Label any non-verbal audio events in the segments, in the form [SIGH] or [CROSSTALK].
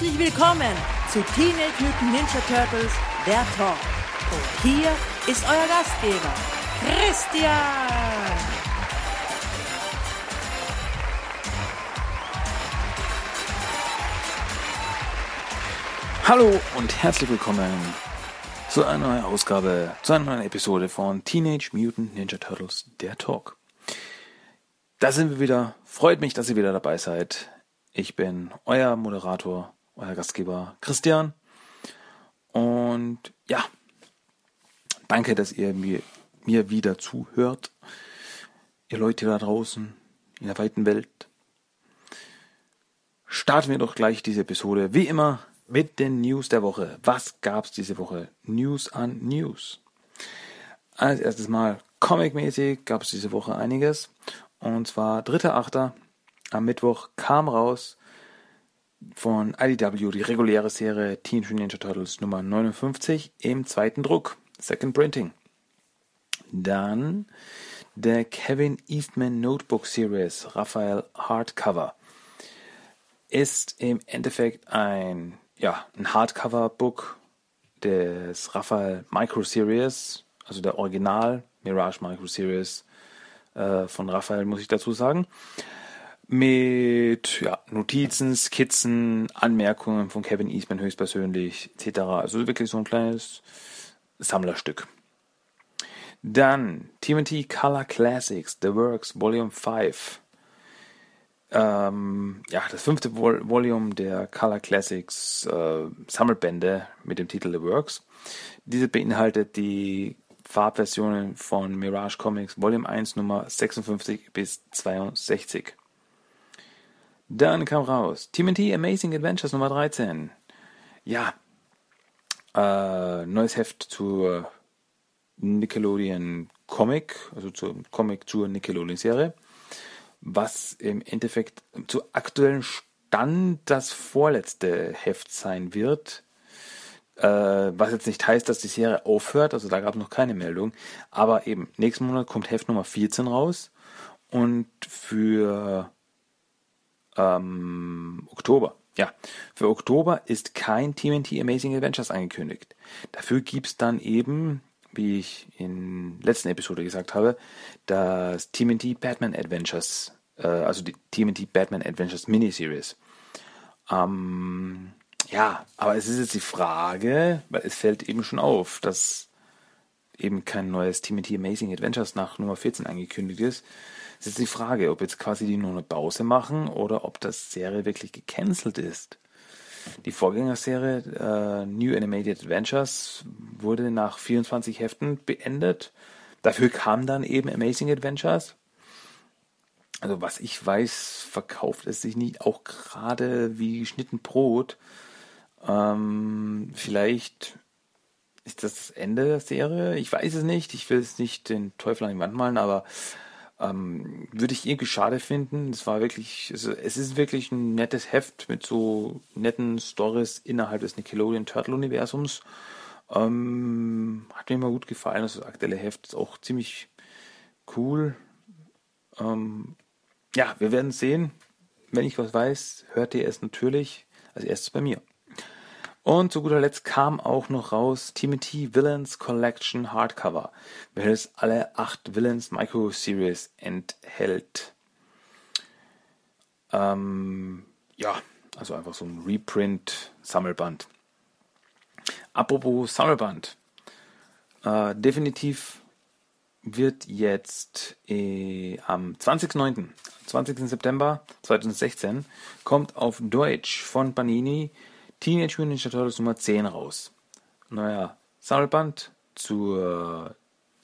Herzlich willkommen zu Teenage Mutant Ninja Turtles, der Talk. Und hier ist euer Gastgeber, Christian. Hallo und herzlich willkommen zu einer neuen Ausgabe, zu einer neuen Episode von Teenage Mutant Ninja Turtles, der Talk. Da sind wir wieder. Freut mich, dass ihr wieder dabei seid. Ich bin euer Moderator, euer Gastgeber Christian. Und ja, danke, dass ihr mir, mir wieder zuhört. Ihr Leute da draußen in der weiten Welt. Starten wir doch gleich diese Episode, wie immer, mit den News der Woche. Was gab's diese Woche? News an News. Als erstes Mal Comic-mäßig gab es diese Woche einiges. Und zwar 3.8. am Mittwoch kam raus von IDW die reguläre Serie Teenage Ninja Turtles Nummer 59 im zweiten Druck, Second Printing. Dann der Kevin Eastman Notebook Series Raphael Hardcover ist im Endeffekt ein ja, ein Hardcover-Book des Raphael Micro Series, also der Original Mirage Micro Series äh, von Raphael, muss ich dazu sagen. Mit ja, Notizen, Skizzen, Anmerkungen von Kevin Eastman höchstpersönlich, etc. Also wirklich so ein kleines Sammlerstück. Dann TMT Color Classics, The Works Volume 5 ähm, ja, das fünfte Vol Volume der Color Classics äh, Sammelbände mit dem Titel The Works. Diese beinhaltet die Farbversionen von Mirage Comics Volume 1 Nummer 56 bis 62. Dann kam raus TMT Amazing Adventures Nummer 13. Ja, äh, neues Heft zur Nickelodeon Comic, also zur Comic zur Nickelodeon Serie was im Endeffekt zu aktuellen Stand das vorletzte Heft sein wird. Äh, was jetzt nicht heißt, dass die Serie aufhört, also da gab es noch keine Meldung. Aber eben, nächsten Monat kommt Heft Nummer 14 raus. Und für ähm, Oktober, ja, für Oktober ist kein TMNT Amazing Adventures angekündigt. Dafür gibt es dann eben wie ich in der letzten Episode gesagt habe, das TMNT Batman Adventures, äh, also die TMNT Batman Adventures Miniseries. Ähm, ja, aber es ist jetzt die Frage, weil es fällt eben schon auf, dass eben kein neues TMNT Amazing Adventures nach Nummer 14 angekündigt ist. Es ist die Frage, ob jetzt quasi die nur eine Pause machen oder ob das Serie wirklich gecancelt ist. Die Vorgängerserie äh, New Animated Adventures wurde nach 24 Heften beendet. Dafür kam dann eben Amazing Adventures. Also was ich weiß, verkauft es sich nicht auch gerade wie geschnitten Brot. Ähm, vielleicht ist das das Ende der Serie. Ich weiß es nicht. Ich will es nicht den Teufel an die Wand malen, aber ähm, würde ich irgendwie schade finden. Es war wirklich, also es ist wirklich ein nettes Heft mit so netten Stories innerhalb des Nickelodeon Turtle Universums. Ähm, hat mir immer gut gefallen. Also das aktuelle Heft ist auch ziemlich cool. Ähm, ja, wir werden sehen. Wenn ich was weiß, hört ihr es natürlich als erstes bei mir. Und zu guter Letzt kam auch noch raus Timothy Villains Collection Hardcover, welches alle acht Villains Micro Series enthält. Ähm, ja, also einfach so ein Reprint-Sammelband. Apropos Sammelband. Äh, definitiv wird jetzt äh, am 20.09., 20. September 2016, kommt auf Deutsch von Panini Teenage Mutant Ninja Turtles Nummer 10 raus. Neuer Sammelband zur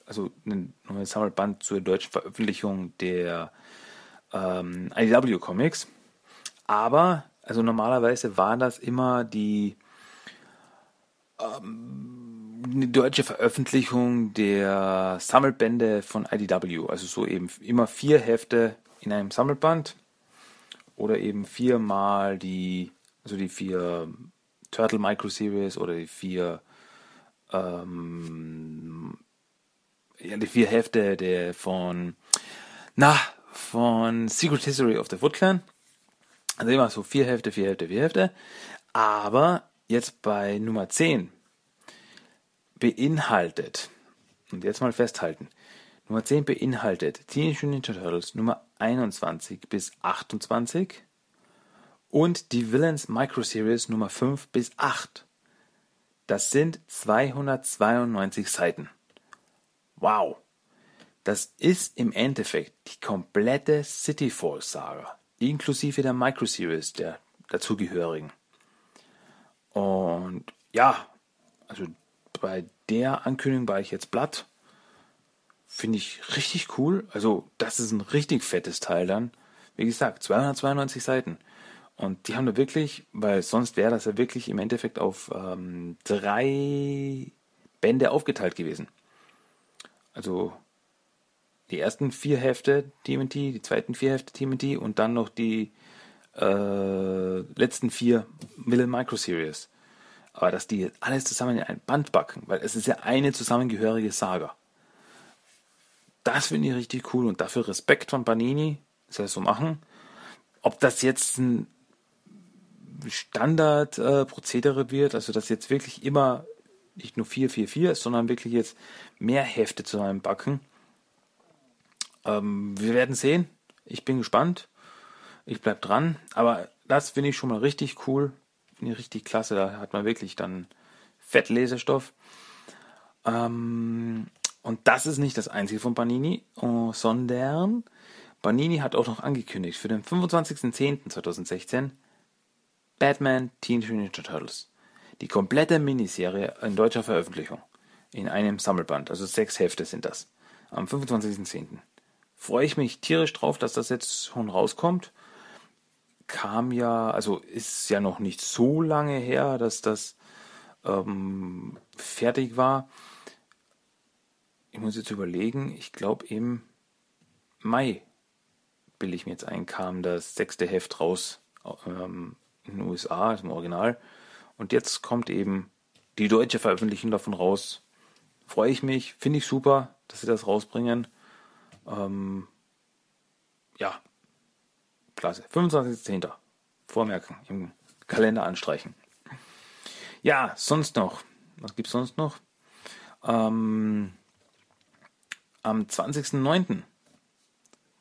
also ein neues Sammelband zur deutschen Veröffentlichung der ähm, IDW Comics. Aber, also normalerweise waren das immer die, ähm, die deutsche Veröffentlichung der Sammelbände von IDW. Also so eben immer vier Hefte in einem Sammelband oder eben viermal die, also die vier Turtle Micro Series oder die vier ähm, ja, die vier Hefte der von na von Secret History of the Foot Clan. Also immer so vier Hefte, vier Hefte, vier Hefte. Aber jetzt bei Nummer 10 beinhaltet, und jetzt mal festhalten, Nummer 10 beinhaltet Teenage Mutant Ninja Turtles Nummer 21 bis 28 und die Villains Micro Series Nummer 5 bis 8. Das sind 292 Seiten. Wow. Das ist im Endeffekt die komplette City Falls Saga, inklusive der Micro Series der dazugehörigen. Und ja, also bei der Ankündigung war ich jetzt platt. Finde ich richtig cool. Also, das ist ein richtig fettes Teil dann. Wie gesagt, 292 Seiten. Und die haben da wirklich, weil sonst wäre das ja wirklich im Endeffekt auf ähm, drei Bände aufgeteilt gewesen. Also die ersten vier Hefte TMT, die zweiten vier Hefte TMT und dann noch die äh, letzten vier Middle Micro Series. Aber dass die alles zusammen in ein Band backen, weil es ist ja eine zusammengehörige Saga. Das finde ich richtig cool und dafür Respekt von Panini, dass sie das so machen. Ob das jetzt ein Standardprozedere äh, wird, also dass jetzt wirklich immer nicht nur 444 ist, sondern wirklich jetzt mehr Hefte zusammenbacken. Ähm, wir werden sehen. Ich bin gespannt. Ich bleibe dran. Aber das finde ich schon mal richtig cool. Finde ich richtig klasse. Da hat man wirklich dann Fettlesestoff. Ähm, und das ist nicht das einzige von Panini, oh, sondern Panini hat auch noch angekündigt für den 25.10.2016 Batman Teenage Mutant Ninja Turtles. Die komplette Miniserie in deutscher Veröffentlichung. In einem Sammelband. Also sechs Hefte sind das. Am 25.10. Freue ich mich tierisch drauf, dass das jetzt schon rauskommt. Kam ja, also ist ja noch nicht so lange her, dass das ähm, fertig war. Ich muss jetzt überlegen, ich glaube im Mai, bilde ich mir jetzt ein, kam das sechste Heft raus. Ähm, in den USA, ist im Original. Und jetzt kommt eben die deutsche Veröffentlichung davon raus. Freue ich mich, finde ich super, dass sie das rausbringen. Ähm, ja, klasse. 25.10. Vormerken, im Kalender anstreichen. Ja, sonst noch. Was gibt es sonst noch? Ähm, am 20.09.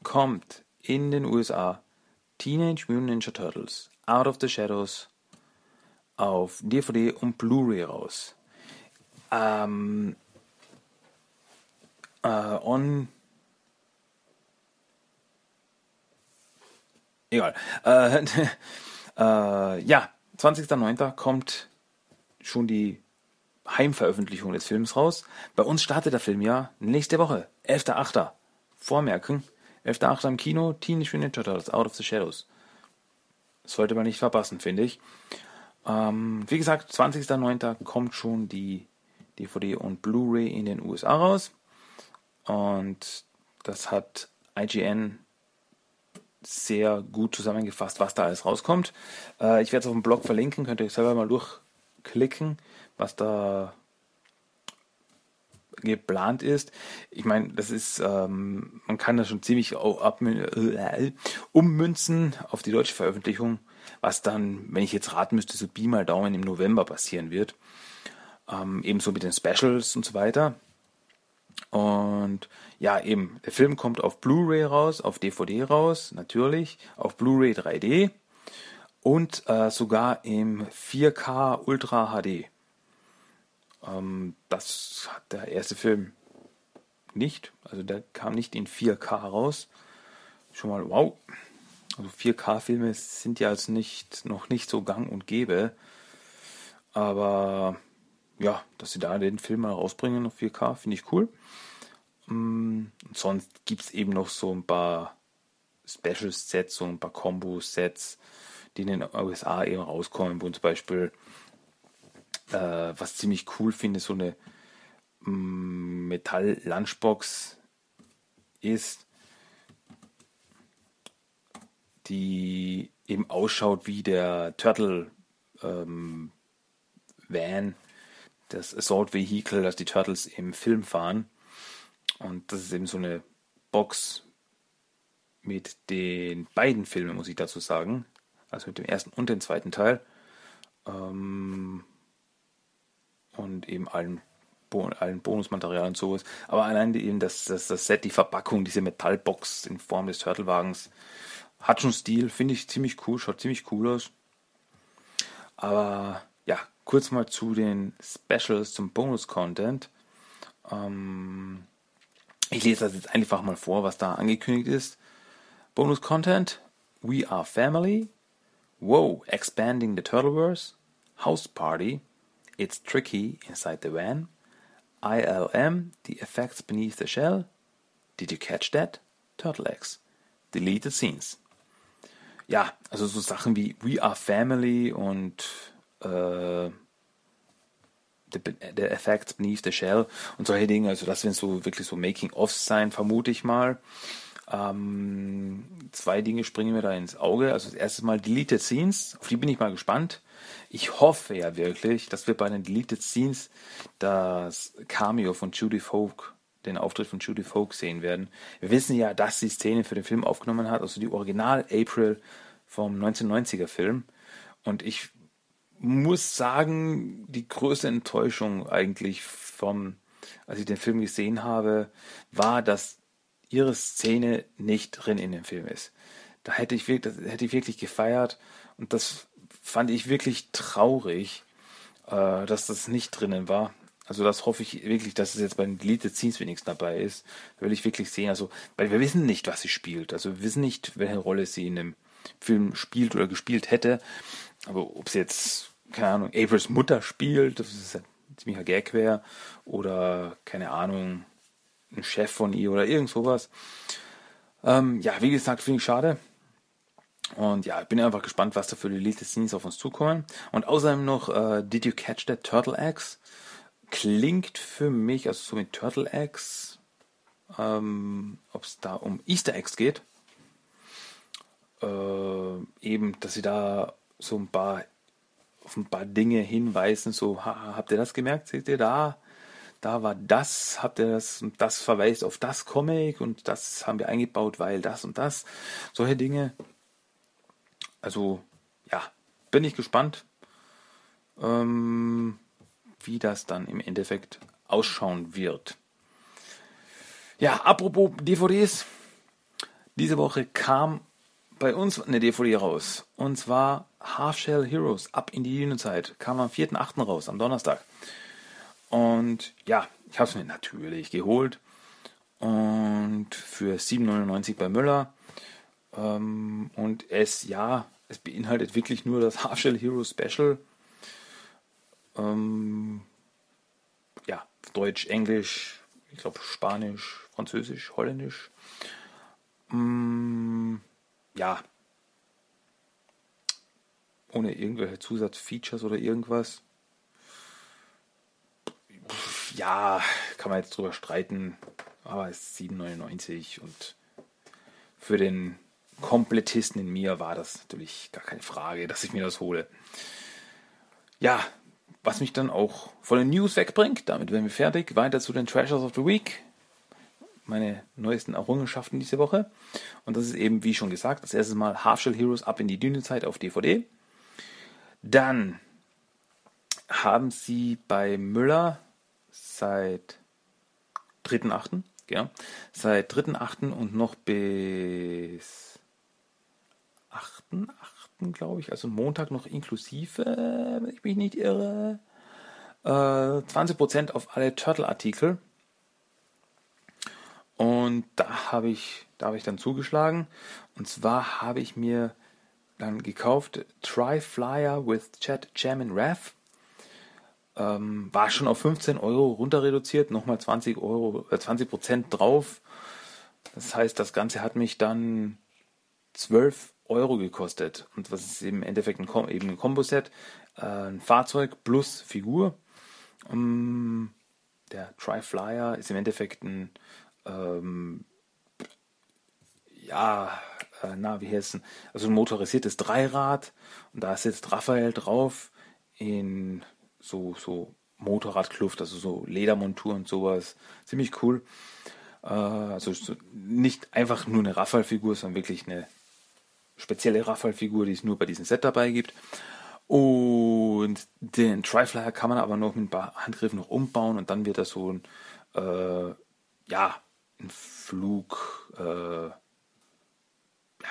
kommt in den USA Teenage Mutant Ninja Turtles Out of the Shadows auf DVD und Blu-ray raus. Ähm, äh, on Egal. Äh, [LAUGHS] äh, ja, 20.09. kommt schon die Heimveröffentlichung des Films raus. Bei uns startet der Film ja nächste Woche, 11.08. Vormerken, 11.08. im Kino, Teenage Mutant Ninja Turtles, Out of the Shadows. Sollte man nicht verpassen, finde ich. Ähm, wie gesagt, 20.09. kommt schon die DVD und Blu-ray in den USA raus. Und das hat IGN sehr gut zusammengefasst, was da alles rauskommt. Äh, ich werde es auf dem Blog verlinken, könnt ihr selber mal durchklicken, was da geplant ist. Ich meine, das ist, ähm, man kann das schon ziemlich äh, ummünzen auf die deutsche Veröffentlichung, was dann, wenn ich jetzt raten müsste, so Pi mal Daumen im November passieren wird. Ähm, ebenso mit den Specials und so weiter. Und ja, eben, der Film kommt auf Blu-ray raus, auf DVD raus, natürlich, auf Blu-ray 3D und äh, sogar im 4K Ultra HD. Ähm, das hat der erste Film nicht. Also der kam nicht in 4K raus. Schon mal wow. Also 4K-Filme sind ja jetzt nicht, noch nicht so gang und gäbe. Aber ja, dass sie da den Film mal rausbringen auf 4K, finde ich cool. Mm, sonst gibt es eben noch so ein paar Special Sets, so ein paar Combo-Sets, die in den USA eben rauskommen, wo zum Beispiel, äh, was ziemlich cool finde, so eine mm, Metall-Lunchbox ist, die eben ausschaut wie der Turtle ähm, Van, das Assault Vehicle, das die Turtles im Film fahren. Und das ist eben so eine Box mit den beiden Filmen, muss ich dazu sagen. Also mit dem ersten und dem zweiten Teil. Ähm, eben allen, Bo allen Bonusmaterial und sowas. Aber allein eben das, das, das Set, die Verpackung, diese Metallbox in Form des Turtlewagens, hat schon Stil, finde ich ziemlich cool, schaut ziemlich cool aus. Aber ja, kurz mal zu den Specials, zum Bonus-Content. Ähm, ich lese das jetzt einfach mal vor, was da angekündigt ist. Bonus-Content: We Are Family. Whoa, expanding the Turtleverse. House Party. It's tricky inside the van. ILM, the effects beneath the shell. Did you catch that? Turtle Eggs. Deleted scenes. Ja, also so Sachen wie We Are Family und äh, the, the Effects Beneath the Shell und solche Dinge. Also das werden so wirklich so Making-ofs sein, vermute ich mal. Ähm, zwei Dinge springen mir da ins Auge. Also das erste Mal Deleted Scenes, auf die bin ich mal gespannt. Ich hoffe ja wirklich, dass wir bei den Deleted Scenes das Cameo von Judy Folk, den Auftritt von Judy Folk sehen werden. Wir wissen ja, dass sie Szene für den Film aufgenommen hat, also die Original April vom 1990er Film. Und ich muss sagen, die größte Enttäuschung eigentlich vom, als ich den Film gesehen habe, war, dass ihre Szene nicht drin in dem Film ist. Da hätte ich wirklich, hätte ich wirklich gefeiert und das fand ich wirklich traurig, äh, dass das nicht drinnen war. Also das hoffe ich wirklich, dass es jetzt bei den Deleted Scenes wenigstens dabei ist. Da will ich wirklich sehen, also, weil wir wissen nicht, was sie spielt. Also wir wissen nicht, welche Rolle sie in dem Film spielt oder gespielt hätte. Aber ob sie jetzt, keine Ahnung, Aprils Mutter spielt, das ist ein ziemlicher Gag wäre, oder keine Ahnung, ein Chef von ihr oder irgend sowas. Ähm, ja, wie gesagt, finde ich schade. Und ja, ich bin einfach gespannt, was da für die Elite Scenes auf uns zukommen. Und außerdem noch äh, Did You Catch That Turtle Eggs? Klingt für mich, also so mit Turtle Eggs, ähm, ob es da um Easter Eggs geht. Äh, eben, dass sie da so ein paar auf ein paar Dinge hinweisen, so ha, habt ihr das gemerkt, seht ihr da? Da war das, habt ihr das und das verweist auf das Comic und das haben wir eingebaut, weil das und das. Solche Dinge. Also, ja, bin ich gespannt, ähm, wie das dann im Endeffekt ausschauen wird. Ja, apropos DVDs. Diese Woche kam bei uns eine DVD raus. Und zwar Half Shell Heroes, ab in die Dino-Zeit. Kam am 4.8. raus, am Donnerstag. Und ja, ich habe es mir natürlich geholt. Und für 7,99 bei Müller. Ähm, und es, ja, es beinhaltet wirklich nur das Half Shell Heroes Special. Ähm, ja, Deutsch, Englisch, ich glaube Spanisch, Französisch, Holländisch. Ähm, ja, ohne irgendwelche Zusatzfeatures oder irgendwas. Ja, kann man jetzt drüber streiten, aber es ist 7,99 und für den Komplettisten in mir war das natürlich gar keine Frage, dass ich mir das hole. Ja, was mich dann auch von den News wegbringt, damit werden wir fertig. Weiter zu den Treasures of the Week meine neuesten Errungenschaften diese Woche. Und das ist eben, wie schon gesagt, das erste Mal Half Shell Heroes ab in die Dünezeit auf DVD. Dann haben sie bei Müller seit 3.8., genau, seit 3.8. und noch bis 8.8., glaube ich, also Montag noch inklusive, wenn ich mich nicht irre, äh, 20% auf alle Turtle-Artikel und da habe ich, da habe ich dann zugeschlagen. Und zwar habe ich mir dann gekauft Try Flyer with Chat Jam and Rev. Ähm, war schon auf 15 Euro runter reduziert, nochmal 20 Euro, äh, 20 Prozent drauf. Das heißt, das Ganze hat mich dann 12 Euro gekostet. Und was ist im Endeffekt ein, eben ein Kombo-Set? Äh, ein Fahrzeug plus Figur. Um, der Tri-Flyer ist im Endeffekt ein, ähm, ja, äh, na, wie heißt es? Also ein motorisiertes Dreirad. Und da ist jetzt Raphael drauf in so, so Motorradkluft, also so Ledermontur und sowas. Ziemlich cool. Äh, also nicht einfach nur eine Raphael-Figur, sondern wirklich eine spezielle Raphael-Figur, die es nur bei diesem Set dabei gibt. Und den Triflyer kann man aber noch mit ein paar Handgriffen noch umbauen und dann wird das so ein, äh, ja, ein Flug, äh, ja,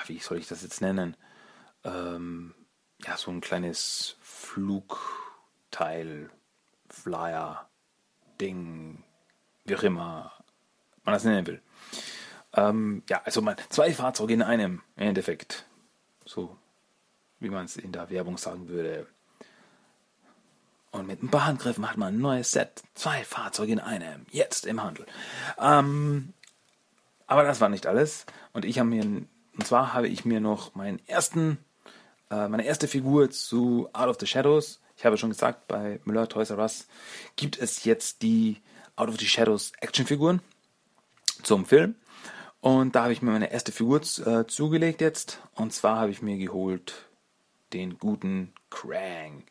wie soll ich das jetzt nennen? Ähm, ja, so ein kleines Flugteil, Flyer, Ding, wie auch immer man das nennen will. Ähm, ja, also man, zwei Fahrzeuge in einem, im Endeffekt. So, wie man es in der Werbung sagen würde. Und mit ein paar Handgriffen hat man ein neues Set. Zwei Fahrzeuge in einem. Jetzt im Handel. Ähm, aber das war nicht alles. Und ich habe mir, und zwar habe ich mir noch meinen ersten, äh, meine erste Figur zu Out of the Shadows. Ich habe schon gesagt, bei Müller Toys R Us gibt es jetzt die Out of the Shadows Actionfiguren zum Film. Und da habe ich mir meine erste Figur äh, zugelegt jetzt. Und zwar habe ich mir geholt den guten Krang.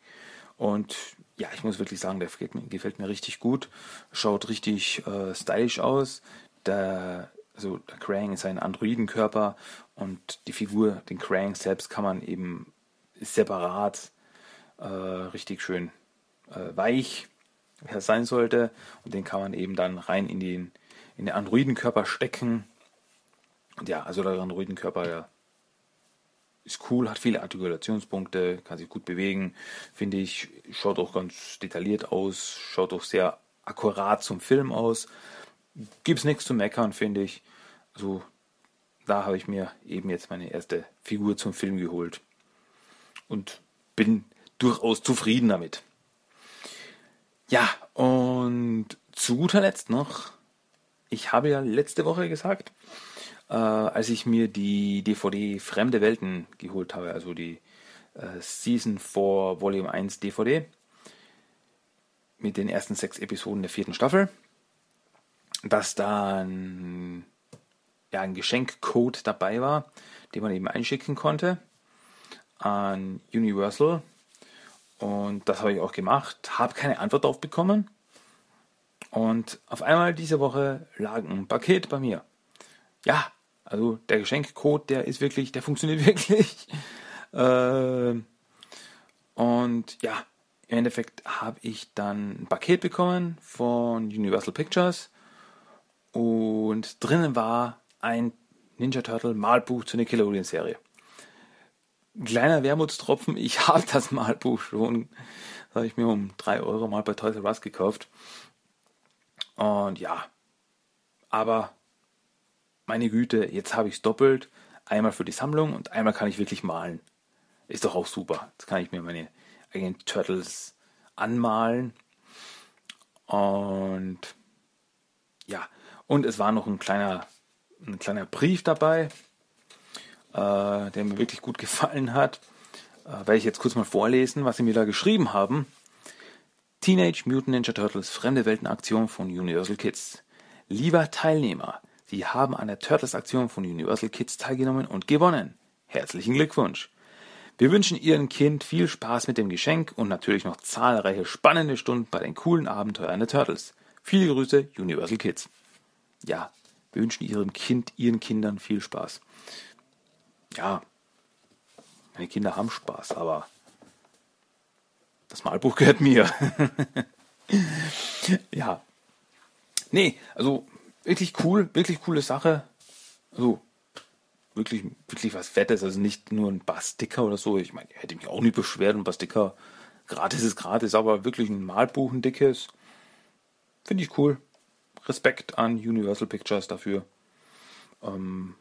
Und ja, ich muss wirklich sagen, der gefällt mir, gefällt mir richtig gut. Schaut richtig äh, stylisch aus. Der, also der Krang ist ein Androidenkörper und die Figur, den Krang selbst, kann man eben separat äh, richtig schön äh, weich, sein sollte. Und den kann man eben dann rein in den, in den Androidenkörper stecken. Und ja, also der Androidenkörper, der ist cool, hat viele Artikulationspunkte, kann sich gut bewegen, finde ich, schaut auch ganz detailliert aus, schaut auch sehr akkurat zum Film aus. Gibt es nichts zu meckern, finde ich. Also da habe ich mir eben jetzt meine erste Figur zum Film geholt und bin durchaus zufrieden damit. Ja, und zu guter Letzt noch, ich habe ja letzte Woche gesagt, äh, als ich mir die DVD Fremde Welten geholt habe, also die äh, Season 4 Volume 1 DVD mit den ersten sechs Episoden der vierten Staffel, dass dann ja, ein Geschenkcode dabei war, den man eben einschicken konnte an Universal. Und das habe ich auch gemacht, habe keine Antwort darauf bekommen. Und auf einmal diese Woche lag ein Paket bei mir. Ja, also der Geschenkcode, der ist wirklich, der funktioniert [LAUGHS] wirklich. Äh, und ja, im Endeffekt habe ich dann ein Paket bekommen von Universal Pictures und drinnen war ein Ninja Turtle Malbuch zur Nickelodeon Serie. Kleiner Wermutstropfen, ich [LAUGHS] habe das Malbuch schon. Das habe ich mir um 3 Euro mal bei Toys R Us gekauft. Und ja, aber meine Güte, jetzt habe ich es doppelt. Einmal für die Sammlung und einmal kann ich wirklich malen. Ist doch auch super. Jetzt kann ich mir meine eigenen Turtles anmalen. Und ja, und es war noch ein kleiner, ein kleiner Brief dabei, äh, der mir wirklich gut gefallen hat. Äh, werde ich jetzt kurz mal vorlesen, was sie mir da geschrieben haben. Teenage Mutant Ninja Turtles Fremde Welten Aktion von Universal Kids. Lieber Teilnehmer, Sie haben an der Turtles-Aktion von Universal Kids teilgenommen und gewonnen. Herzlichen Glückwunsch! Wir wünschen Ihrem Kind viel Spaß mit dem Geschenk und natürlich noch zahlreiche spannende Stunden bei den coolen Abenteuern der Turtles. Viele Grüße, Universal Kids. Ja, wir wünschen Ihrem Kind, Ihren Kindern viel Spaß. Ja, meine Kinder haben Spaß, aber das Malbuch gehört mir. [LAUGHS] ja. Nee, also wirklich cool, wirklich coole Sache. Also wirklich, wirklich was Fettes, also nicht nur ein Basticker oder so. Ich meine, ich hätte mich auch nicht beschwert, ein Basticker gratis ist gratis, aber wirklich ein Malbuch, ein dickes. Finde ich cool. Respekt an Universal Pictures dafür. Ähm,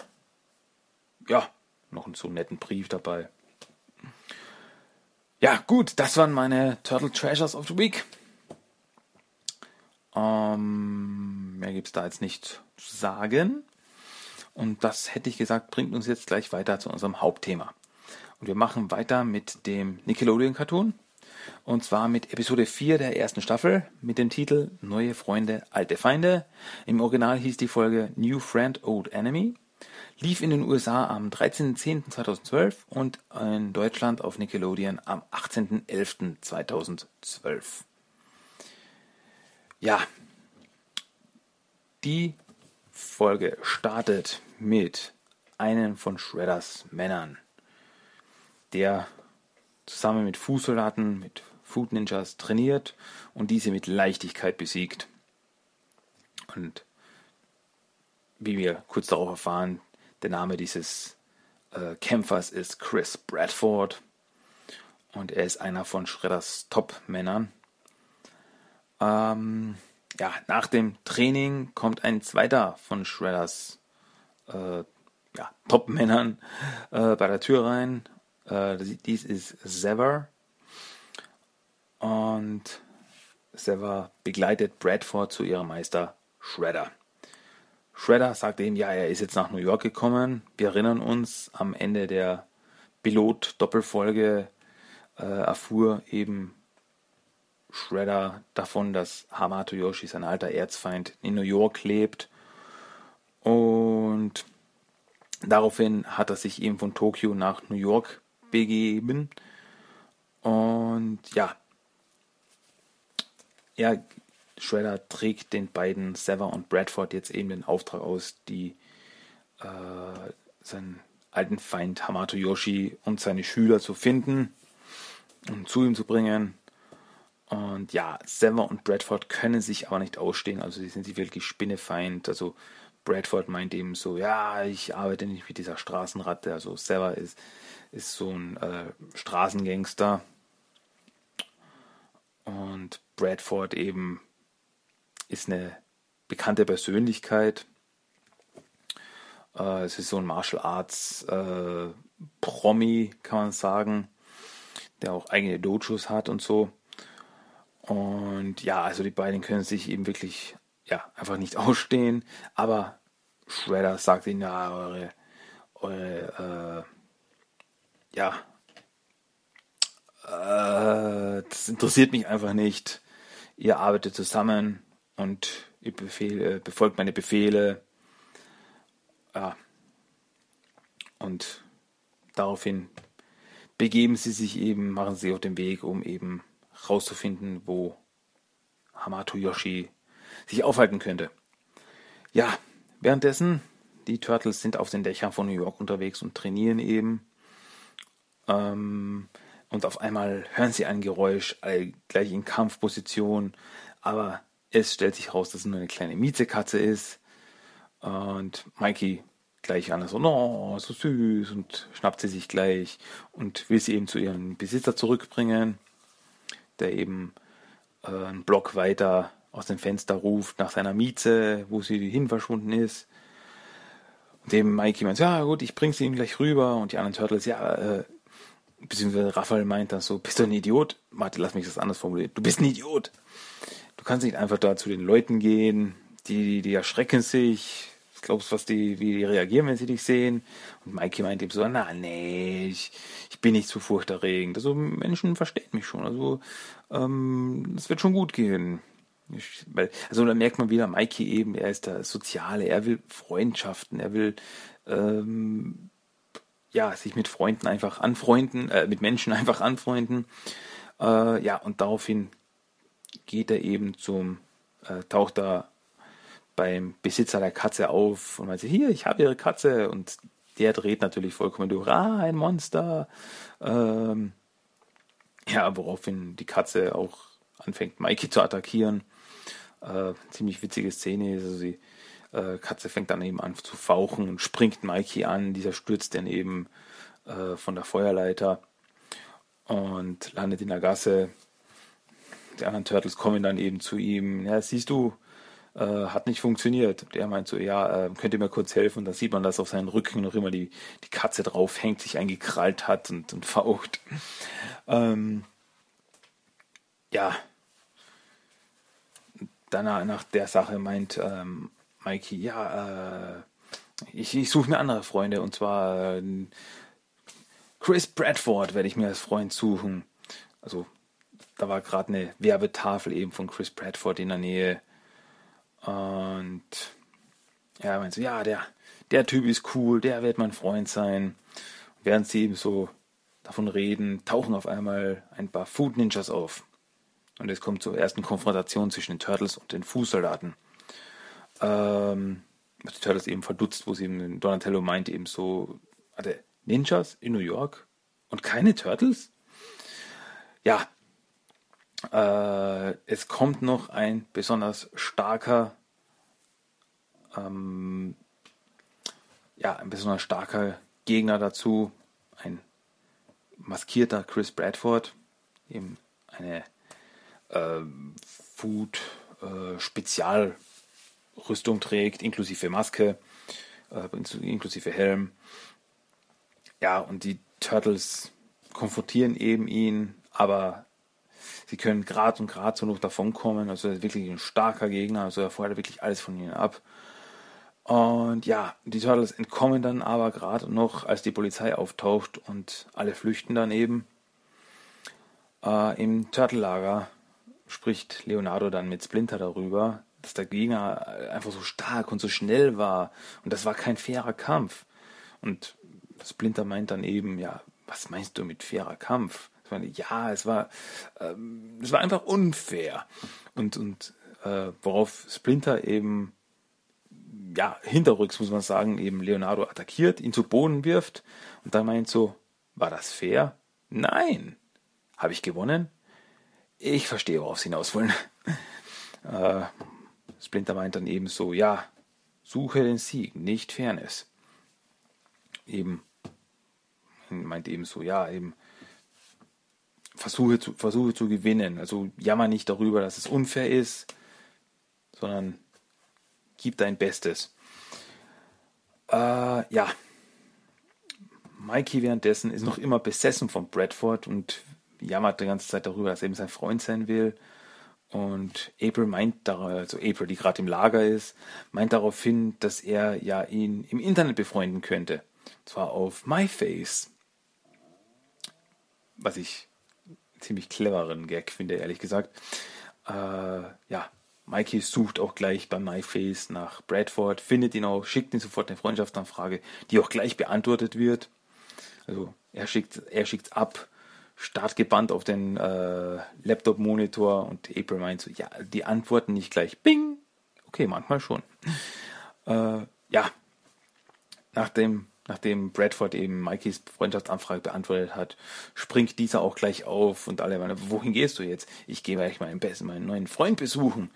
ja, noch einen so netten Brief dabei. Ja, gut, das waren meine Turtle Treasures of the Week. Ähm, mehr gibt es da jetzt nicht zu sagen. Und das hätte ich gesagt, bringt uns jetzt gleich weiter zu unserem Hauptthema. Und wir machen weiter mit dem Nickelodeon-Cartoon. Und zwar mit Episode 4 der ersten Staffel mit dem Titel Neue Freunde, alte Feinde. Im Original hieß die Folge New Friend, Old Enemy. Lief in den USA am 13.10.2012 und in Deutschland auf Nickelodeon am 18.11.2012. Ja, die Folge startet mit einem von Shredders Männern, der zusammen mit Fußsoldaten, mit Food Ninjas trainiert und diese mit Leichtigkeit besiegt. Und wie wir kurz darauf erfahren, der Name dieses äh, Kämpfers ist Chris Bradford und er ist einer von Shredders Top-Männern. Ähm, ja, nach dem Training kommt ein zweiter von Shredders äh, ja, Top-Männern äh, bei der Tür rein. Äh, dies ist Sever. Und Sever begleitet Bradford zu ihrem Meister Shredder. Shredder sagt ihm, ja, er ist jetzt nach New York gekommen. Wir erinnern uns, am Ende der Pilot-Doppelfolge äh, erfuhr eben Shredder davon, dass Hamato Yoshi, sein alter Erzfeind, in New York lebt. Und daraufhin hat er sich eben von Tokio nach New York begeben. Und ja, ja, Shredder trägt den beiden Sever und Bradford jetzt eben den Auftrag aus, die äh, seinen alten Feind Hamato Yoshi und seine Schüler zu finden und zu ihm zu bringen. Und ja, Sever und Bradford können sich aber nicht ausstehen, also sie sind sich wirklich spinnefeind. Also Bradford meint eben so, ja, ich arbeite nicht mit dieser Straßenratte. Also Sever ist, ist so ein äh, Straßengangster. Und Bradford eben ist eine bekannte Persönlichkeit. Äh, es ist so ein Martial Arts äh, Promi, kann man sagen, der auch eigene Dojos hat und so. Und ja, also die beiden können sich eben wirklich ja, einfach nicht [LAUGHS] ausstehen. Aber Shredder sagt ihnen, ja, eure, eure äh, ja, äh, das interessiert mich einfach nicht. Ihr arbeitet zusammen und ihr befehle, befolgt meine Befehle. Ja. Und daraufhin begeben sie sich eben, machen sie auf den Weg, um eben rauszufinden, wo Hamato Yoshi sich aufhalten könnte. Ja, währenddessen, die Turtles sind auf den Dächern von New York unterwegs und trainieren eben. Ähm, und auf einmal hören sie ein Geräusch, gleich in Kampfposition, aber es stellt sich raus, dass es nur eine kleine Miezekatze ist. Und Mikey gleich anders so, oh, so süß und schnappt sie sich gleich und will sie eben zu ihrem Besitzer zurückbringen, der eben äh, einen Block weiter aus dem Fenster ruft nach seiner Mieze, wo sie hin verschwunden ist. Und dem Mikey meint, ja gut, ich bring sie ihm gleich rüber und die anderen Turtles, ja, äh, beziehungsweise Raphael meint dann so, bist du ein Idiot? Warte, lass mich das anders formulieren. Du bist ein Idiot. Du kannst nicht einfach da zu den Leuten gehen, die, die erschrecken sich. Glaubst was die, wie die reagieren, wenn sie dich sehen? Und Mikey meint ihm so, na, nee, ich, ich bin nicht zu furchterregend. Also Menschen verstehen mich schon. Also, ähm, es wird schon gut gehen. Ich, weil, also da merkt man wieder, Mikey eben, er ist der Soziale, er will Freundschaften, er will ähm, ja, sich mit Freunden einfach anfreunden, äh, mit Menschen [LAUGHS] einfach anfreunden. Äh, ja, und daraufhin geht er eben zum, äh, taucht da beim Besitzer der Katze auf und meint, hier, ich habe ihre Katze. Und der dreht natürlich vollkommen durch, ah, ein Monster. Ähm, ja, woraufhin die Katze auch anfängt, Mikey zu attackieren. Äh, ziemlich witzige Szene. Also die äh, Katze fängt dann eben an zu fauchen und springt Mikey an. Dieser stürzt dann eben äh, von der Feuerleiter und landet in der Gasse die anderen Turtles kommen dann eben zu ihm, ja, siehst du, äh, hat nicht funktioniert. Und er meint so, ja, äh, könnt ihr mir kurz helfen? Und dann sieht man, dass auf seinen Rücken noch immer die, die Katze drauf hängt, sich eingekrallt hat und, und faucht. Ähm, ja. danach nach der Sache meint ähm, Mikey, ja, äh, ich, ich suche mir andere Freunde und zwar äh, Chris Bradford werde ich mir als Freund suchen. Also da war gerade eine Werbetafel eben von Chris Bradford in der Nähe. Und ja, meint so, ja, der, der Typ ist cool, der wird mein Freund sein. während sie eben so davon reden, tauchen auf einmal ein paar Food Ninjas auf. Und es kommt zur ersten Konfrontation zwischen den Turtles und den Fußsoldaten. Ähm, die Turtles eben verdutzt, wo sie eben, Donatello meint eben so, hatte Ninjas in New York und keine Turtles? Ja, äh, es kommt noch ein besonders starker, ähm, ja, ein besonders starker Gegner dazu, ein maskierter Chris Bradford, eben eine äh, Food äh, Spezialrüstung trägt, inklusive Maske, äh, inklusive Helm. Ja, und die Turtles konfrontieren eben ihn, aber sie können grad und grad so noch davonkommen. Also wirklich ein starker Gegner, also er feuert wirklich alles von ihnen ab. Und ja, die Turtles entkommen dann aber gerade noch, als die Polizei auftaucht und alle flüchten dann eben. Äh, Im Turtle-Lager spricht Leonardo dann mit Splinter darüber, dass der Gegner einfach so stark und so schnell war. Und das war kein fairer Kampf. Und Splinter meint dann eben, ja, was meinst du mit fairer Kampf? Meine, ja, es war, ähm, es war einfach unfair. Und, und äh, worauf Splinter eben ja, hinterrücks, muss man sagen, eben Leonardo attackiert, ihn zu Boden wirft und dann meint so, war das fair? Nein. Habe ich gewonnen? Ich verstehe, worauf sie hinaus wollen. [LAUGHS] äh, Splinter meint dann eben so, ja, suche den Sieg, nicht Fairness. Eben, meint eben so, ja, eben, versuche zu, versuche zu gewinnen. Also jammer nicht darüber, dass es unfair ist, sondern gib dein Bestes. Äh, ja. Mikey währenddessen ist noch immer besessen von Bradford und jammert die ganze Zeit darüber, dass er eben sein Freund sein will. Und April meint, also April, die gerade im Lager ist, meint daraufhin, dass er ja ihn im Internet befreunden könnte. Und zwar auf MyFace. Was ich ziemlich cleveren Gag finde, ehrlich gesagt. Äh, ja, Mikey sucht auch gleich bei MyFace nach Bradford, findet ihn auch, schickt ihn sofort eine Freundschaftsanfrage, die auch gleich beantwortet wird. Also er schickt er schickt's ab, startgebannt auf den äh, Laptop-Monitor und April meint so, ja, die antworten nicht gleich, bing. Okay, manchmal schon. Äh, ja, nach dem nachdem Bradford eben Mikeys Freundschaftsanfrage beantwortet hat, springt dieser auch gleich auf und alle meinen, wohin gehst du jetzt? Ich gehe gleich meinen besten, meinen neuen Freund besuchen.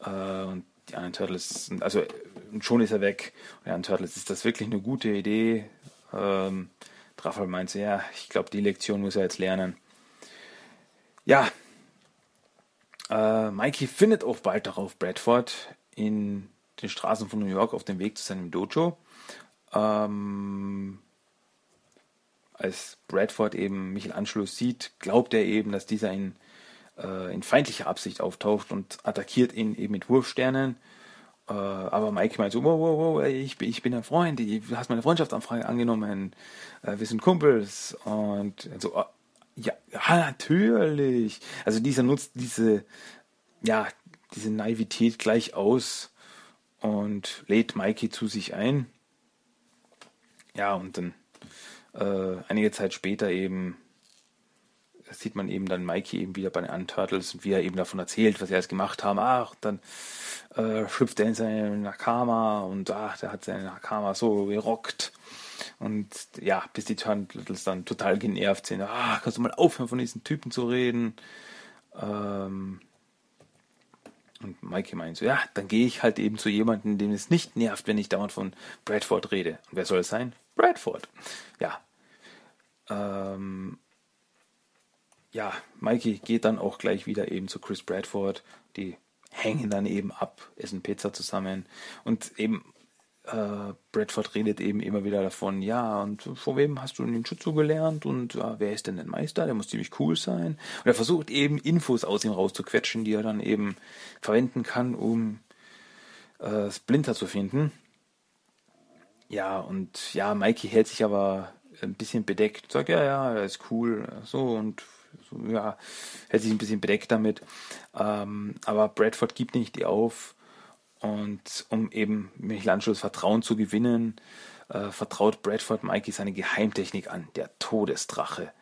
Äh, und die anderen Turtles, also schon ist er weg. Und die anderen Turtles, ist das wirklich eine gute Idee? Ähm, Draffel meint ja, ich glaube, die Lektion muss er jetzt lernen. Ja, äh, Mikey findet auch bald darauf Bradford in den Straßen von New York auf dem Weg zu seinem Dojo ähm, als Bradford eben Michelangelos sieht, glaubt er eben, dass dieser in, äh, in feindlicher Absicht auftaucht und attackiert ihn eben mit Wurfsternen. Äh, aber Mike meint so, wow, wow, wow, ich, ich bin ein Freund, du hast meine Freundschaftsanfrage angenommen, äh, wir sind Kumpels. Und so, äh, ja, ja, natürlich. Also dieser nutzt diese, ja, diese Naivität gleich aus und lädt Mikey zu sich ein. Ja, und dann äh, einige Zeit später eben sieht man eben dann Mikey eben wieder bei den Unturtles und wie er eben davon erzählt, was sie alles gemacht haben. Ach, dann äh, schlüpft er in seine Nakama und ach, der hat seine Nakama so gerockt. Und ja, bis die Turtles dann total genervt sind. Ah, kannst du mal aufhören, von diesen Typen zu reden? Ähm, und Mikey meint so, ja, dann gehe ich halt eben zu jemandem, dem es nicht nervt, wenn ich dauernd von Bradford rede. Und wer soll es sein? Bradford. Ja. Ähm, ja, Mikey geht dann auch gleich wieder eben zu Chris Bradford. Die hängen dann eben ab, essen Pizza zusammen. Und eben äh, Bradford redet eben immer wieder davon, ja, und vor wem hast du den Ninjutsu gelernt und äh, wer ist denn der Meister? Der muss ziemlich cool sein. Und er versucht eben Infos aus ihm rauszuquetschen, die er dann eben verwenden kann, um äh, Splinter zu finden. Ja, und ja, Mikey hält sich aber ein bisschen bedeckt, sagt, ja, ja, er ist cool, so und so, ja, hält sich ein bisschen bedeckt damit. Ähm, aber Bradford gibt nicht auf und um eben Michelangelos Vertrauen zu gewinnen, äh, vertraut Bradford Mikey seine Geheimtechnik an, der Todesdrache.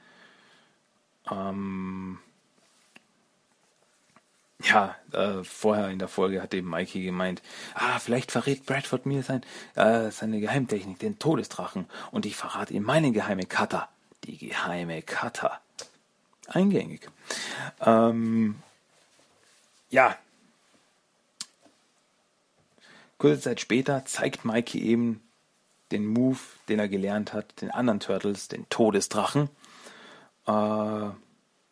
Ähm, ja, äh, vorher in der Folge hat eben Mikey gemeint, ah, vielleicht verrät Bradford mir sein, äh, seine Geheimtechnik, den Todesdrachen, und ich verrate ihm meine geheime Kata, die geheime Kata. Eingängig. Ähm, ja, Kurze Zeit später zeigt Mikey eben den Move, den er gelernt hat, den anderen Turtles, den Todesdrachen. Äh,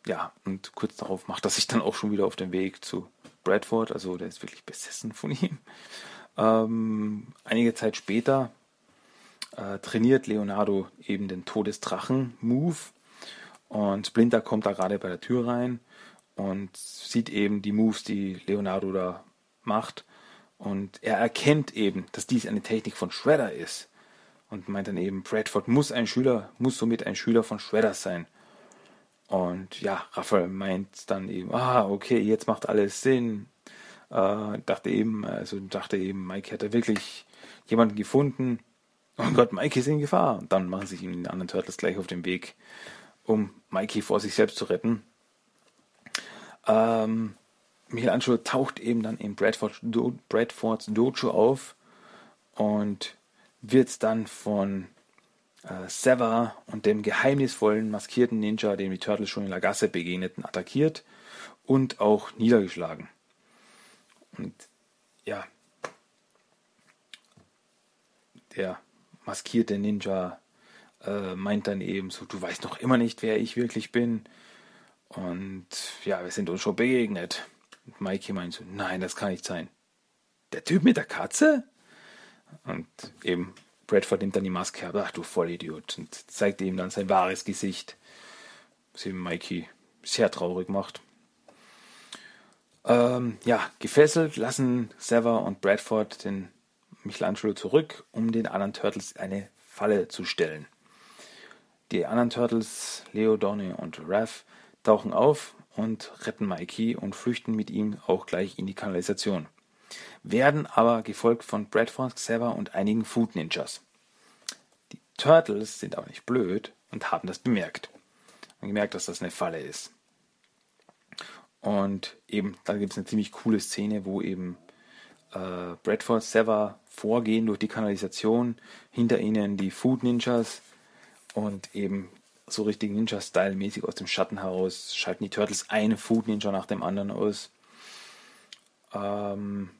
ja, und kurz darauf macht er sich dann auch schon wieder auf den Weg zu Bradford. Also der ist wirklich besessen von ihm. Ähm, einige Zeit später äh, trainiert Leonardo eben den Todesdrachen-Move. Und Splinter kommt da gerade bei der Tür rein und sieht eben die Moves, die Leonardo da macht und er erkennt eben, dass dies eine Technik von Shredder ist. Und meint dann eben, Bradford muss ein Schüler, muss somit ein Schüler von Shredder sein. Und ja, Raphael meint dann eben, ah, okay, jetzt macht alles Sinn. Äh, dachte eben, also dachte eben, Mike hätte wirklich jemanden gefunden. Oh Gott, Mike ist in Gefahr. Und dann machen sich ihm die anderen Turtles gleich auf den Weg, um Mikey vor sich selbst zu retten. Ähm, Michelangelo taucht eben dann in Bradford, Do, Bradfords Dojo auf und wird dann von äh, Sever und dem geheimnisvollen maskierten Ninja, dem die Turtles schon in der Gasse begegneten, attackiert und auch niedergeschlagen. Und ja, der maskierte Ninja äh, meint dann eben so, du weißt noch immer nicht, wer ich wirklich bin. Und ja, wir sind uns schon begegnet. Und Mikey meint so, nein, das kann nicht sein. Der Typ mit der Katze? Und eben Bradford nimmt dann die Maske ab, ach du Vollidiot, und zeigt ihm dann sein wahres Gesicht, was eben Mikey sehr traurig macht. Ähm, ja, gefesselt lassen Sever und Bradford den Michelangelo zurück, um den anderen Turtles eine Falle zu stellen. Die anderen Turtles, Leo, Donny und Raph, tauchen auf und retten Mikey und flüchten mit ihm auch gleich in die Kanalisation. Werden aber gefolgt von Bradford, Xaver und einigen Food Ninjas. Die Turtles sind aber nicht blöd und haben das bemerkt. Und gemerkt, dass das eine Falle ist. Und eben, da gibt es eine ziemlich coole Szene, wo eben äh, Bradford, Sever vorgehen durch die Kanalisation, hinter ihnen die Food Ninjas und eben so richtig Ninja-Style-mäßig aus dem Schatten heraus, schalten die Turtles einen Food Ninja nach dem anderen aus. Ähm,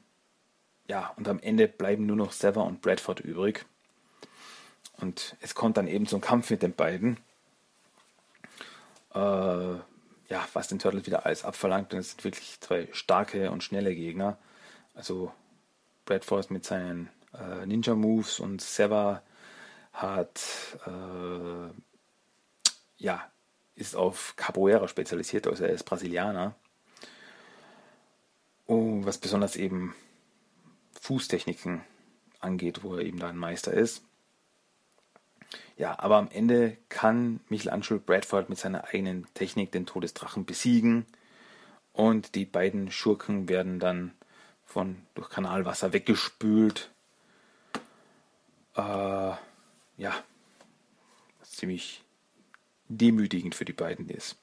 ja, und am Ende bleiben nur noch Sever und Bradford übrig. Und es kommt dann eben zum Kampf mit den beiden. Äh, ja, was den Turtles wieder alles abverlangt. Und es sind wirklich zwei starke und schnelle Gegner. Also Bradford mit seinen äh, Ninja-Moves und Sever hat äh, ja, ist auf Capoeira spezialisiert, also er ist Brasilianer. Und was besonders eben Fußtechniken angeht, wo er eben da ein Meister ist. Ja, aber am Ende kann Michelangelo Bradford mit seiner eigenen Technik den Todesdrachen besiegen und die beiden Schurken werden dann von durch Kanalwasser weggespült. Äh, ja, ziemlich demütigend für die beiden ist.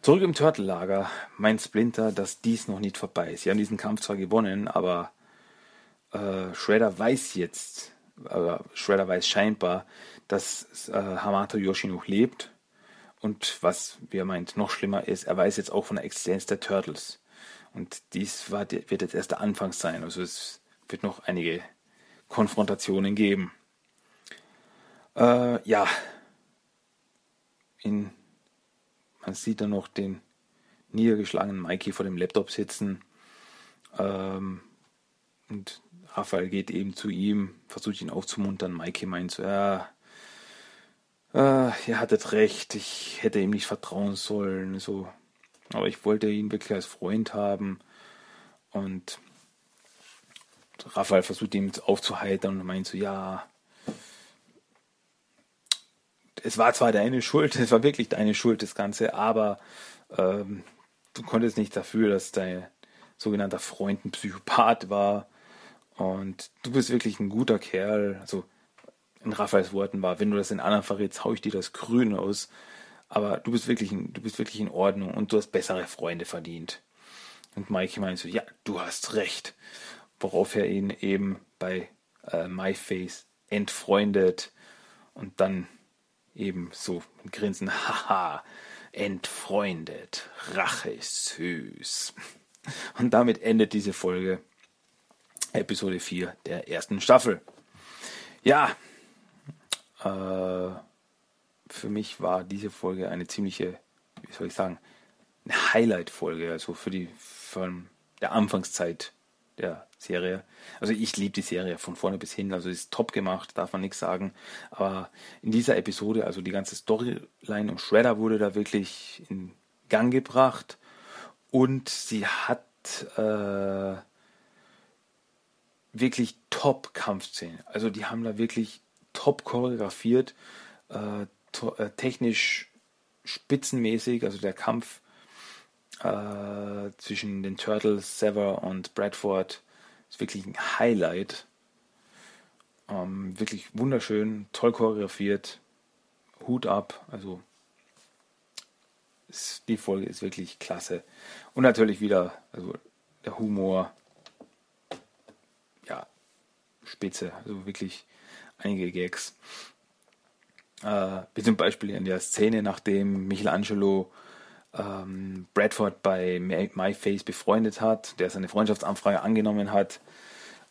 Zurück im Turtle-Lager meint Splinter, dass dies noch nicht vorbei ist. Sie haben diesen Kampf zwar gewonnen, aber äh, Shredder weiß jetzt, aber Shredder weiß scheinbar, dass äh, Hamato Yoshi noch lebt. Und was, wie er meint, noch schlimmer ist, er weiß jetzt auch von der Existenz der Turtles. Und dies war, wird jetzt erst der Anfang sein. Also es wird noch einige Konfrontationen geben. Äh, ja, in, man sieht dann noch den niedergeschlagenen Mikey vor dem Laptop sitzen. Ähm, und Raphael geht eben zu ihm, versucht ihn aufzumuntern. Maike meint so, ja, äh, ihr hattet recht, ich hätte ihm nicht vertrauen sollen, so. Aber ich wollte ihn wirklich als Freund haben. Und Raphael versucht ihn aufzuheitern und meint so, ja, es war zwar deine Schuld, [LAUGHS] es war wirklich deine Schuld, das Ganze, aber ähm, du konntest nicht dafür, dass dein sogenannter Freund ein Psychopath war. Und du bist wirklich ein guter Kerl. Also in Raphaels Worten war, wenn du das in anderen verrätst, hau ich dir das Grün aus. Aber du bist wirklich, du bist wirklich in Ordnung und du hast bessere Freunde verdient. Und Mike meint so, ja, du hast recht. Worauf er ihn eben bei äh, MyFace entfreundet und dann eben so mit Grinsen, haha, entfreundet, Rache ist süß. Und damit endet diese Folge, Episode 4 der ersten Staffel. Ja, äh, für mich war diese Folge eine ziemliche, wie soll ich sagen, eine Highlight-Folge, also für die von der Anfangszeit der Serie. Also ich liebe die Serie von vorne bis hin, also ist top gemacht, darf man nichts sagen. Aber in dieser Episode, also die ganze Storyline um Shredder wurde da wirklich in Gang gebracht und sie hat äh, wirklich top Kampfszenen. Also die haben da wirklich top choreografiert, äh, äh, technisch spitzenmäßig, also der Kampf äh, zwischen den Turtles, Sever und Bradford ist wirklich ein Highlight. Ähm, wirklich wunderschön, toll choreografiert, Hut ab, also die Folge ist wirklich klasse. Und natürlich wieder, also der Humor, spitze, also wirklich einige Gags. Äh, wie zum Beispiel in der Szene, nachdem Michelangelo ähm, Bradford bei MyFace befreundet hat, der seine Freundschaftsanfrage angenommen hat,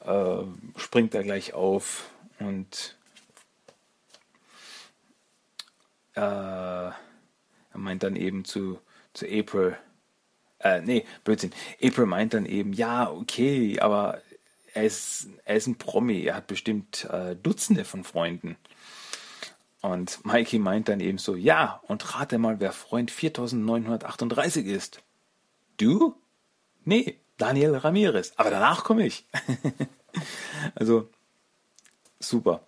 äh, springt er gleich auf und äh, er meint dann eben zu, zu April, äh, nee, Blödsinn, April meint dann eben, ja, okay, aber er ist, er ist ein Promi, er hat bestimmt äh, Dutzende von Freunden. Und Mikey meint dann eben so, ja, und rate mal, wer Freund 4938 ist. Du? Nee, Daniel Ramirez. Aber danach komme ich. [LAUGHS] also, super.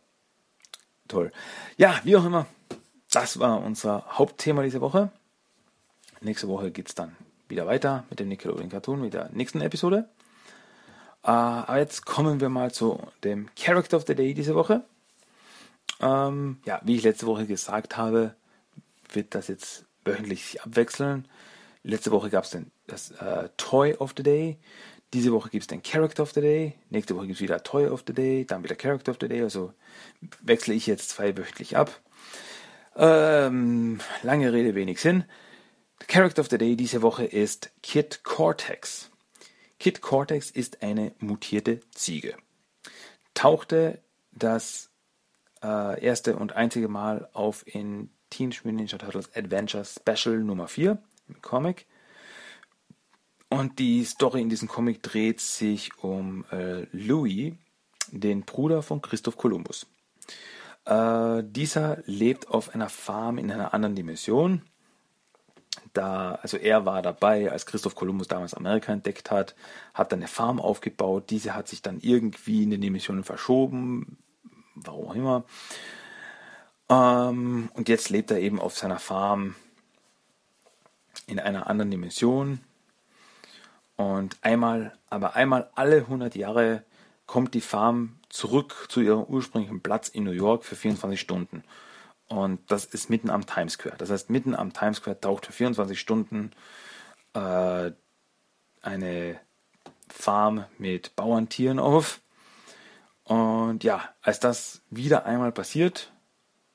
Toll. Ja, wie auch immer, das war unser Hauptthema diese Woche. Nächste Woche geht es dann wieder weiter mit dem Nickelodeon Cartoon, mit der nächsten Episode. Aber jetzt kommen wir mal zu dem Character of the Day diese Woche. Ähm, ja, wie ich letzte Woche gesagt habe, wird das jetzt wöchentlich abwechseln. Letzte Woche gab es das äh, Toy of the Day. Diese Woche gibt es den Character of the Day. Nächste Woche gibt es wieder Toy of the Day, dann wieder Character of the Day. Also wechsle ich jetzt zwei wöchentlich ab. Ähm, lange Rede, wenig Sinn. Der Character of the Day diese Woche ist Kid Cortex. Kid Cortex ist eine mutierte Ziege. Tauchte das äh, erste und einzige Mal auf in Teenage Mutant Ninja Turtles Adventure Special Nummer 4 im Comic. Und die Story in diesem Comic dreht sich um äh, Louis, den Bruder von Christoph Kolumbus. Äh, dieser lebt auf einer Farm in einer anderen Dimension. Da, also er war dabei, als Christoph Kolumbus damals Amerika entdeckt hat, hat dann eine Farm aufgebaut. Diese hat sich dann irgendwie in den Dimensionen verschoben, warum auch immer. Ähm, und jetzt lebt er eben auf seiner Farm in einer anderen Dimension. Und einmal, aber einmal alle 100 Jahre kommt die Farm zurück zu ihrem ursprünglichen Platz in New York für 24 Stunden. Und das ist mitten am Times Square. Das heißt, mitten am Times Square taucht für 24 Stunden äh, eine Farm mit Bauerntieren auf. Und ja, als das wieder einmal passiert,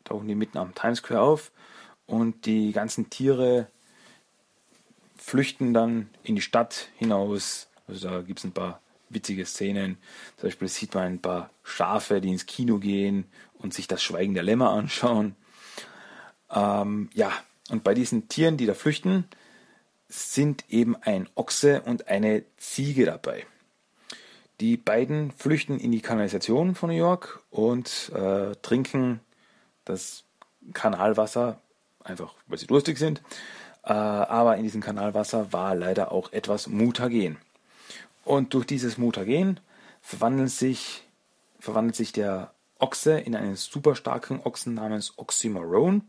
tauchen die mitten am Times Square auf und die ganzen Tiere flüchten dann in die Stadt hinaus. Also da gibt es ein paar witzige Szenen. Zum Beispiel sieht man ein paar Schafe, die ins Kino gehen und sich das Schweigen der Lämmer anschauen. Ähm, ja, und bei diesen Tieren, die da flüchten, sind eben ein Ochse und eine Ziege dabei. Die beiden flüchten in die Kanalisation von New York und äh, trinken das Kanalwasser, einfach weil sie durstig sind. Äh, aber in diesem Kanalwasser war leider auch etwas Mutagen. Und durch dieses Mutagen verwandelt sich, verwandelt sich der Ochse in einen super starken Ochsen namens Oxymoron.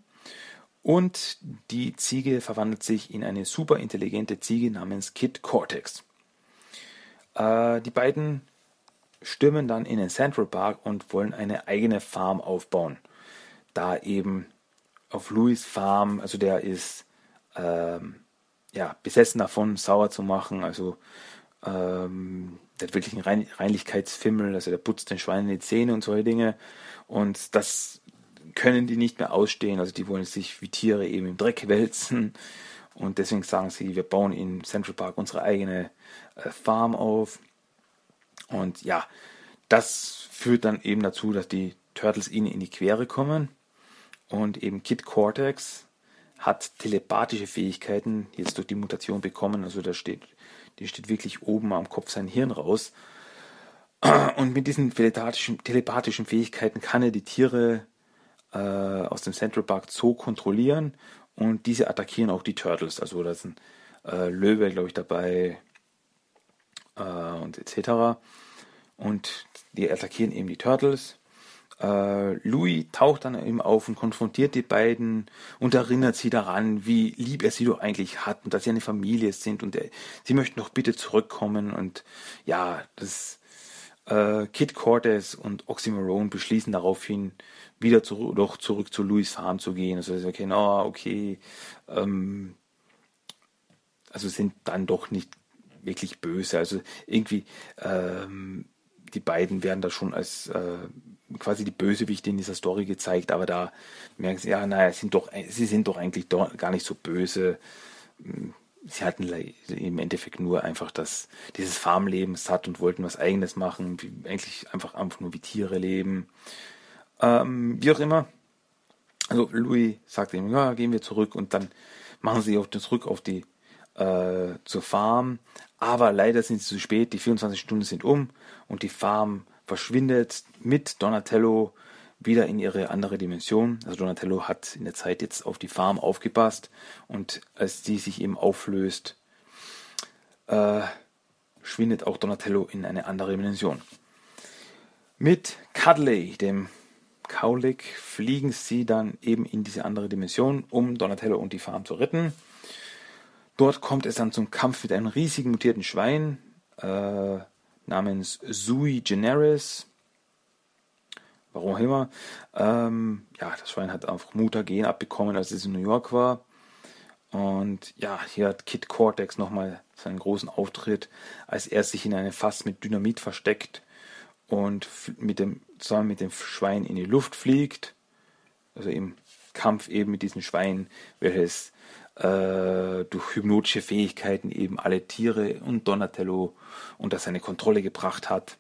Und die Ziege verwandelt sich in eine super intelligente Ziege namens Kid Cortex. Äh, die beiden stürmen dann in den Central Park und wollen eine eigene Farm aufbauen. Da eben auf Louis Farm, also der ist ähm, ja, besessen davon, sauer zu machen. Also ähm, der hat wirklich einen Rein Reinlichkeitsfimmel, also der putzt den Schweinen die Zähne und solche Dinge. Und das können die nicht mehr ausstehen. Also die wollen sich wie Tiere eben im Dreck wälzen. Und deswegen sagen sie, wir bauen in Central Park unsere eigene äh, Farm auf. Und ja, das führt dann eben dazu, dass die Turtles ihnen in die Quere kommen. Und eben Kid Cortex hat telepathische Fähigkeiten jetzt durch die Mutation bekommen. Also da steht, die steht wirklich oben am Kopf sein Hirn raus. Und mit diesen telepathischen, telepathischen Fähigkeiten kann er die Tiere äh, aus dem Central Park Zoo kontrollieren und diese attackieren auch die Turtles. Also da sind äh, Löwe, glaube ich, dabei äh, und etc. Und die attackieren eben die Turtles. Äh, Louis taucht dann eben auf und konfrontiert die beiden und erinnert sie daran, wie lieb er sie doch eigentlich hat und dass sie eine Familie sind und er, sie möchten doch bitte zurückkommen und ja, das äh, Kid Cortez und Oxymoron beschließen daraufhin, wieder zu, doch zurück zu Louis Farm zu gehen. Also okay, no, okay, ähm, also sind dann doch nicht wirklich böse. Also irgendwie ähm, die beiden werden da schon als äh, quasi die Bösewichte in dieser Story gezeigt, aber da merken sie, ja, naja, sind doch, sie sind doch eigentlich doch gar nicht so böse. Sie hatten im Endeffekt nur einfach das, dieses Farmleben satt und wollten was eigenes machen, wie, eigentlich einfach, einfach nur wie Tiere leben. Ähm, wie auch immer. Also Louis sagt ihm, ja, gehen wir zurück und dann machen sie auch zurück auf die äh, zur Farm. Aber leider sind sie zu spät, die 24 Stunden sind um und die Farm verschwindet mit Donatello wieder in ihre andere Dimension. Also Donatello hat in der Zeit jetzt auf die Farm aufgepasst und als die sich eben auflöst, äh, schwindet auch Donatello in eine andere Dimension. Mit Cuddly, dem Kaulik, fliegen sie dann eben in diese andere Dimension, um Donatello und die Farm zu retten. Dort kommt es dann zum Kampf mit einem riesigen mutierten Schwein äh, namens Sui Generis. Warum auch immer. Ähm, ja, das Schwein hat einfach Mutagen abbekommen, als es in New York war. Und ja, hier hat Kid Cortex nochmal seinen großen Auftritt, als er sich in eine Fass mit Dynamit versteckt und mit dem, zusammen mit dem Schwein in die Luft fliegt. Also im Kampf eben mit diesem Schwein, welches äh, durch hypnotische Fähigkeiten eben alle Tiere und Donatello unter seine Kontrolle gebracht hat.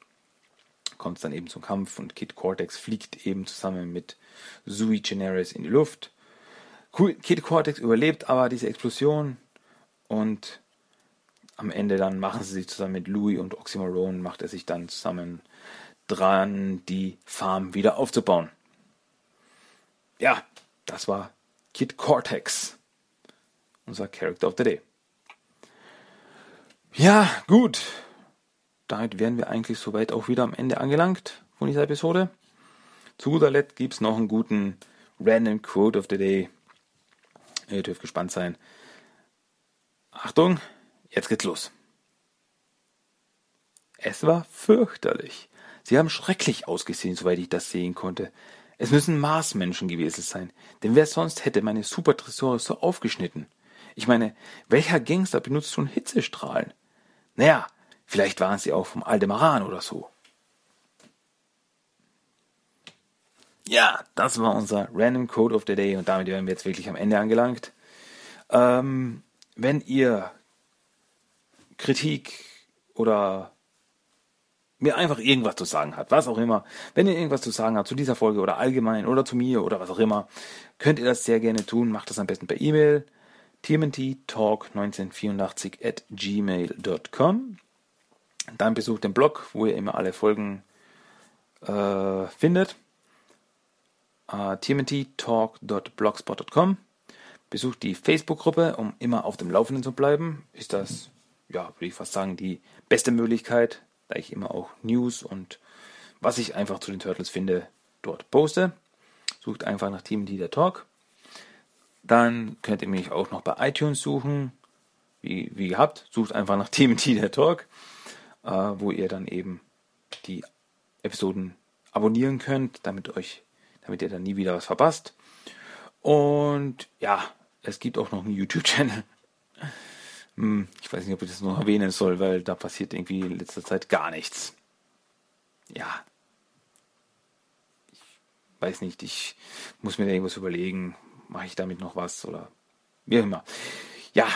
Kommt es dann eben zum Kampf und Kid Cortex fliegt eben zusammen mit Sui Generis in die Luft. Kid Cortex überlebt aber diese Explosion und am Ende dann machen sie sich zusammen mit Louis und Oxymoron, macht er sich dann zusammen dran, die Farm wieder aufzubauen. Ja, das war Kid Cortex unser Character of the Day. Ja, gut. Damit wären wir eigentlich soweit auch wieder am Ende angelangt von dieser Episode. Zu guter Letzt gibt es noch einen guten Random Quote of the Day. Ihr dürft gespannt sein. Achtung, jetzt geht's los. Es war fürchterlich. Sie haben schrecklich ausgesehen, soweit ich das sehen konnte. Es müssen Marsmenschen gewesen sein, denn wer sonst hätte meine Super-Tresore so aufgeschnitten? Ich meine, welcher Gangster benutzt schon Hitzestrahlen? Naja, vielleicht waren sie auch vom Aldemaran oder so. Ja, das war unser Random Code of the Day und damit wären wir jetzt wirklich am Ende angelangt. Ähm, wenn ihr Kritik oder mir einfach irgendwas zu sagen habt, was auch immer, wenn ihr irgendwas zu sagen habt zu dieser Folge oder allgemein oder zu mir oder was auch immer, könnt ihr das sehr gerne tun. Macht das am besten per E-Mail tmnttalk1984 at gmail.com. Dann besucht den Blog, wo ihr immer alle Folgen äh, findet. Äh, tmnttalk.blogspot.com. Besucht die Facebook-Gruppe, um immer auf dem Laufenden zu bleiben. Ist das, ja, würde ich fast sagen, die beste Möglichkeit, da ich immer auch News und was ich einfach zu den Turtles finde, dort poste. Sucht einfach nach TMT der Talk. Dann könnt ihr mich auch noch bei iTunes suchen. Wie, wie gehabt, sucht einfach nach TMT der Talk, äh, wo ihr dann eben die Episoden abonnieren könnt, damit euch, damit ihr dann nie wieder was verpasst. Und ja, es gibt auch noch einen YouTube-Channel. Hm, ich weiß nicht, ob ich das noch erwähnen soll, weil da passiert irgendwie in letzter Zeit gar nichts. Ja. Ich weiß nicht, ich muss mir da irgendwas überlegen. Mache ich damit noch was oder wie auch immer. Ja.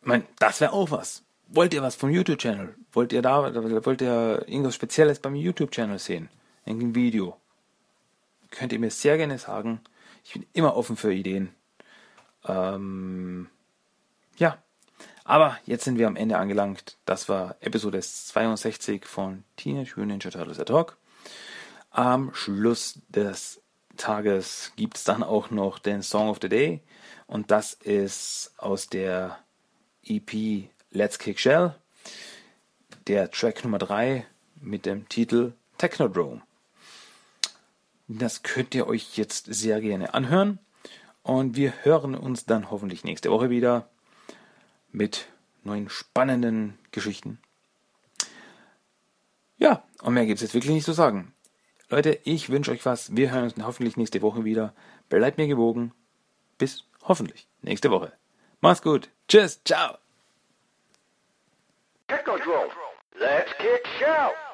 Ich meine, das wäre auch was. Wollt ihr was vom YouTube-Channel? Wollt ihr da, wollt ihr irgendwas Spezielles beim YouTube-Channel sehen? Irgendein Video? Könnt ihr mir sehr gerne sagen. Ich bin immer offen für Ideen. Ähm, ja. Aber jetzt sind wir am Ende angelangt. Das war Episode 62 von Teenage Mutant Ninja Turtles at Talk. Am Schluss des Tages gibt es dann auch noch den Song of the Day. Und das ist aus der EP Let's Kick Shell, der Track Nummer 3 mit dem Titel Technodrome. Das könnt ihr euch jetzt sehr gerne anhören. Und wir hören uns dann hoffentlich nächste Woche wieder mit neuen spannenden Geschichten. Ja, und mehr gibt es jetzt wirklich nicht zu sagen. Leute, ich wünsche euch was. Wir hören uns hoffentlich nächste Woche wieder. Bleibt mir gewogen. Bis hoffentlich nächste Woche. Macht's gut. Tschüss. Ciao. Let's kick shout.